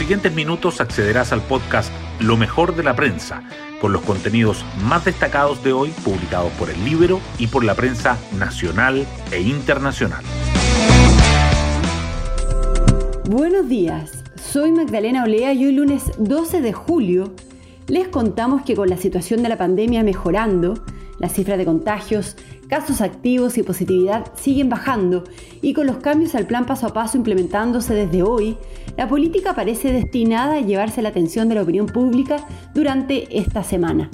siguientes minutos accederás al podcast Lo mejor de la prensa, con los contenidos más destacados de hoy publicados por el Libro y por la prensa nacional e internacional. Buenos días, soy Magdalena Olea y hoy lunes 12 de julio les contamos que con la situación de la pandemia mejorando, las cifras de contagios, casos activos y positividad siguen bajando y con los cambios al plan paso a paso implementándose desde hoy, la política parece destinada a llevarse la atención de la opinión pública durante esta semana.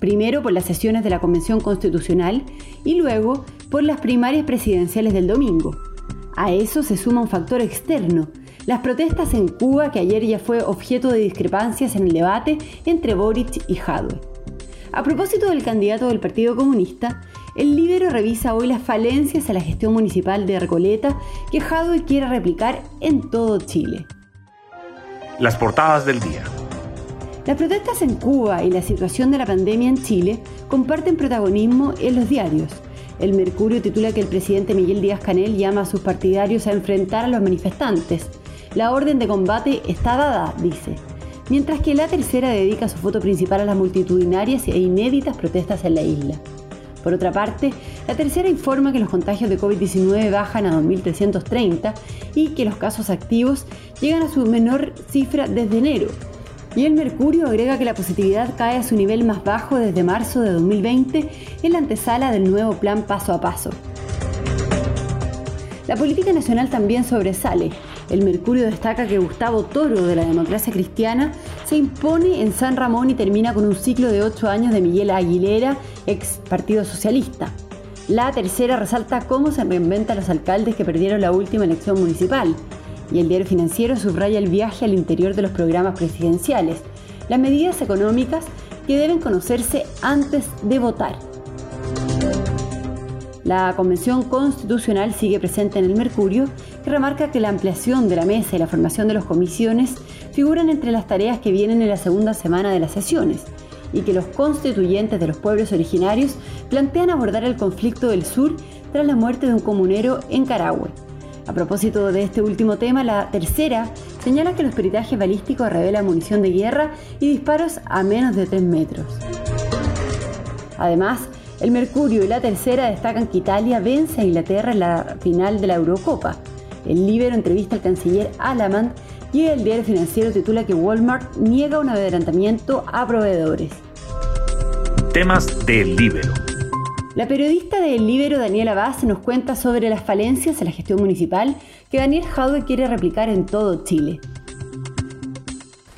Primero por las sesiones de la Convención Constitucional y luego por las primarias presidenciales del domingo. A eso se suma un factor externo, las protestas en Cuba, que ayer ya fue objeto de discrepancias en el debate entre Boric y Jadwe. A propósito del candidato del Partido Comunista, el Libero revisa hoy las falencias a la gestión municipal de Recoleta que Jadwe quiere replicar en todo Chile. Las portadas del día. Las protestas en Cuba y la situación de la pandemia en Chile comparten protagonismo en los diarios. El Mercurio titula que el presidente Miguel Díaz Canel llama a sus partidarios a enfrentar a los manifestantes. La orden de combate está dada, dice. Mientras que la tercera dedica su foto principal a las multitudinarias e inéditas protestas en la isla. Por otra parte, la tercera informa que los contagios de COVID-19 bajan a 2.330 y que los casos activos llegan a su menor cifra desde enero. Y el Mercurio agrega que la positividad cae a su nivel más bajo desde marzo de 2020 en la antesala del nuevo plan paso a paso. La política nacional también sobresale. El Mercurio destaca que Gustavo Toro de la democracia cristiana se impone en San Ramón y termina con un ciclo de ocho años de Miguel Aguilera, ex Partido Socialista. La tercera resalta cómo se reinventan los alcaldes que perdieron la última elección municipal. Y el diario financiero subraya el viaje al interior de los programas presidenciales, las medidas económicas que deben conocerse antes de votar. La Convención Constitucional sigue presente en el Mercurio, que remarca que la ampliación de la mesa y la formación de las comisiones figuran entre las tareas que vienen en la segunda semana de las sesiones, y que los constituyentes de los pueblos originarios plantean abordar el conflicto del sur tras la muerte de un comunero en Carahue. A propósito de este último tema, la tercera señala que los peritajes balísticos revelan munición de guerra y disparos a menos de 3 metros. Además, el Mercurio y la tercera destacan que Italia vence a Inglaterra en la final de la Eurocopa. El Libero entrevista al canciller Alamand y el diario financiero titula que Walmart niega un adelantamiento a proveedores. Temas del Libero. La periodista del Libero Daniela Vaz nos cuenta sobre las falencias en la gestión municipal que Daniel Jaude quiere replicar en todo Chile.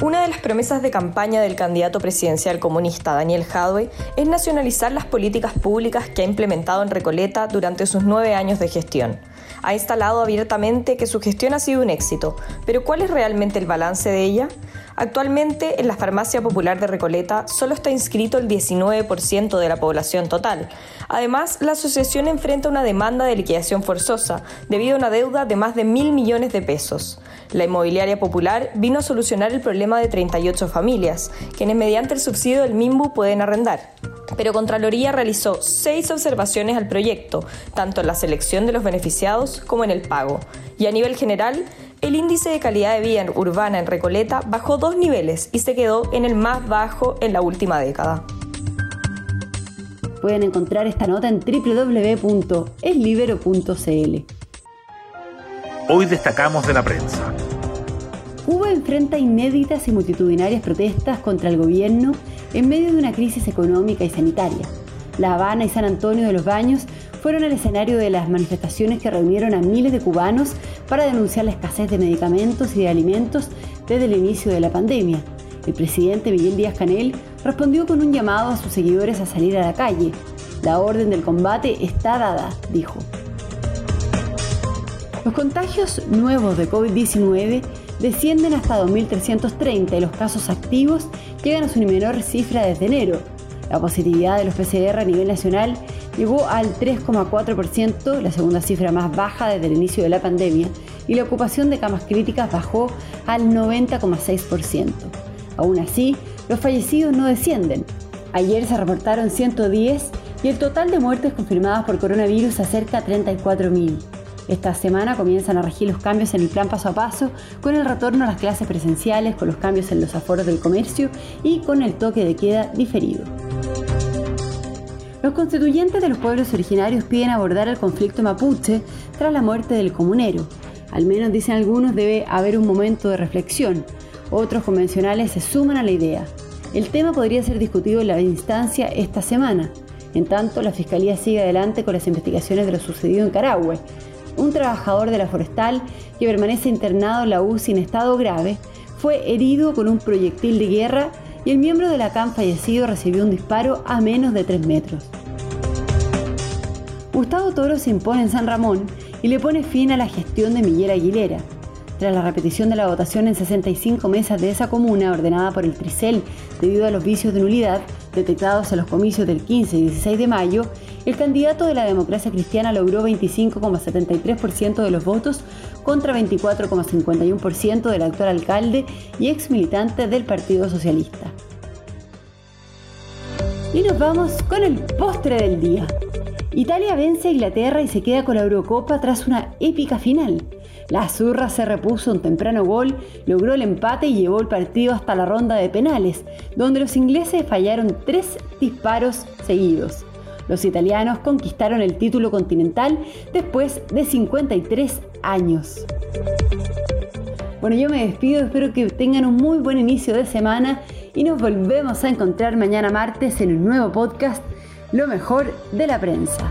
Una de las promesas de campaña del candidato presidencial comunista Daniel Jadwe es nacionalizar las políticas públicas que ha implementado en Recoleta durante sus nueve años de gestión. Ha instalado abiertamente que su gestión ha sido un éxito, pero ¿cuál es realmente el balance de ella? Actualmente en la farmacia popular de Recoleta solo está inscrito el 19% de la población total. Además, la asociación enfrenta una demanda de liquidación forzosa debido a una deuda de más de mil millones de pesos. La inmobiliaria popular vino a solucionar el problema de 38 familias, quienes mediante el subsidio del MIMBU pueden arrendar. Pero Contraloría realizó seis observaciones al proyecto, tanto en la selección de los beneficiados como en el pago. Y a nivel general, el índice de calidad de vida urbana en Recoleta bajó dos niveles y se quedó en el más bajo en la última década. Pueden encontrar esta nota en www.eslibero.cl. Hoy destacamos de la prensa. Cuba enfrenta inéditas y multitudinarias protestas contra el gobierno en medio de una crisis económica y sanitaria. La Habana y San Antonio de los Baños fueron el escenario de las manifestaciones que reunieron a miles de cubanos para denunciar la escasez de medicamentos y de alimentos desde el inicio de la pandemia. El presidente Miguel Díaz Canel respondió con un llamado a sus seguidores a salir a la calle. La orden del combate está dada, dijo. Los contagios nuevos de COVID-19 descienden hasta 2.330 y los casos activos llegan a su menor cifra desde enero. La positividad de los PCR a nivel nacional llegó al 3,4%, la segunda cifra más baja desde el inicio de la pandemia, y la ocupación de camas críticas bajó al 90,6%. Aún así, los fallecidos no descienden. Ayer se reportaron 110 y el total de muertes confirmadas por coronavirus acerca a 34.000. Esta semana comienzan a regir los cambios en el plan paso a paso, con el retorno a las clases presenciales, con los cambios en los aforos del comercio y con el toque de queda diferido. Los constituyentes de los pueblos originarios piden abordar el conflicto mapuche tras la muerte del comunero. Al menos, dicen algunos, debe haber un momento de reflexión. Otros convencionales se suman a la idea. El tema podría ser discutido en la instancia esta semana. En tanto, la Fiscalía sigue adelante con las investigaciones de lo sucedido en Carahue. Un trabajador de la forestal que permanece internado en la UCI en estado grave fue herido con un proyectil de guerra y el miembro de la CAM fallecido recibió un disparo a menos de 3 metros. Gustavo Toro se impone en San Ramón y le pone fin a la gestión de Miguel Aguilera. Tras la repetición de la votación en 65 mesas de esa comuna ordenada por el Tricel debido a los vicios de nulidad detectados en los comicios del 15 y 16 de mayo, el candidato de la democracia cristiana logró 25,73% de los votos contra 24,51% del actual alcalde y ex militante del Partido Socialista. Y nos vamos con el postre del día. Italia vence a Inglaterra y se queda con la Eurocopa tras una épica final. La Azurra se repuso un temprano gol, logró el empate y llevó el partido hasta la ronda de penales, donde los ingleses fallaron tres disparos seguidos. Los italianos conquistaron el título continental después de 53 años. Bueno, yo me despido, espero que tengan un muy buen inicio de semana y nos volvemos a encontrar mañana martes en un nuevo podcast, Lo mejor de la prensa.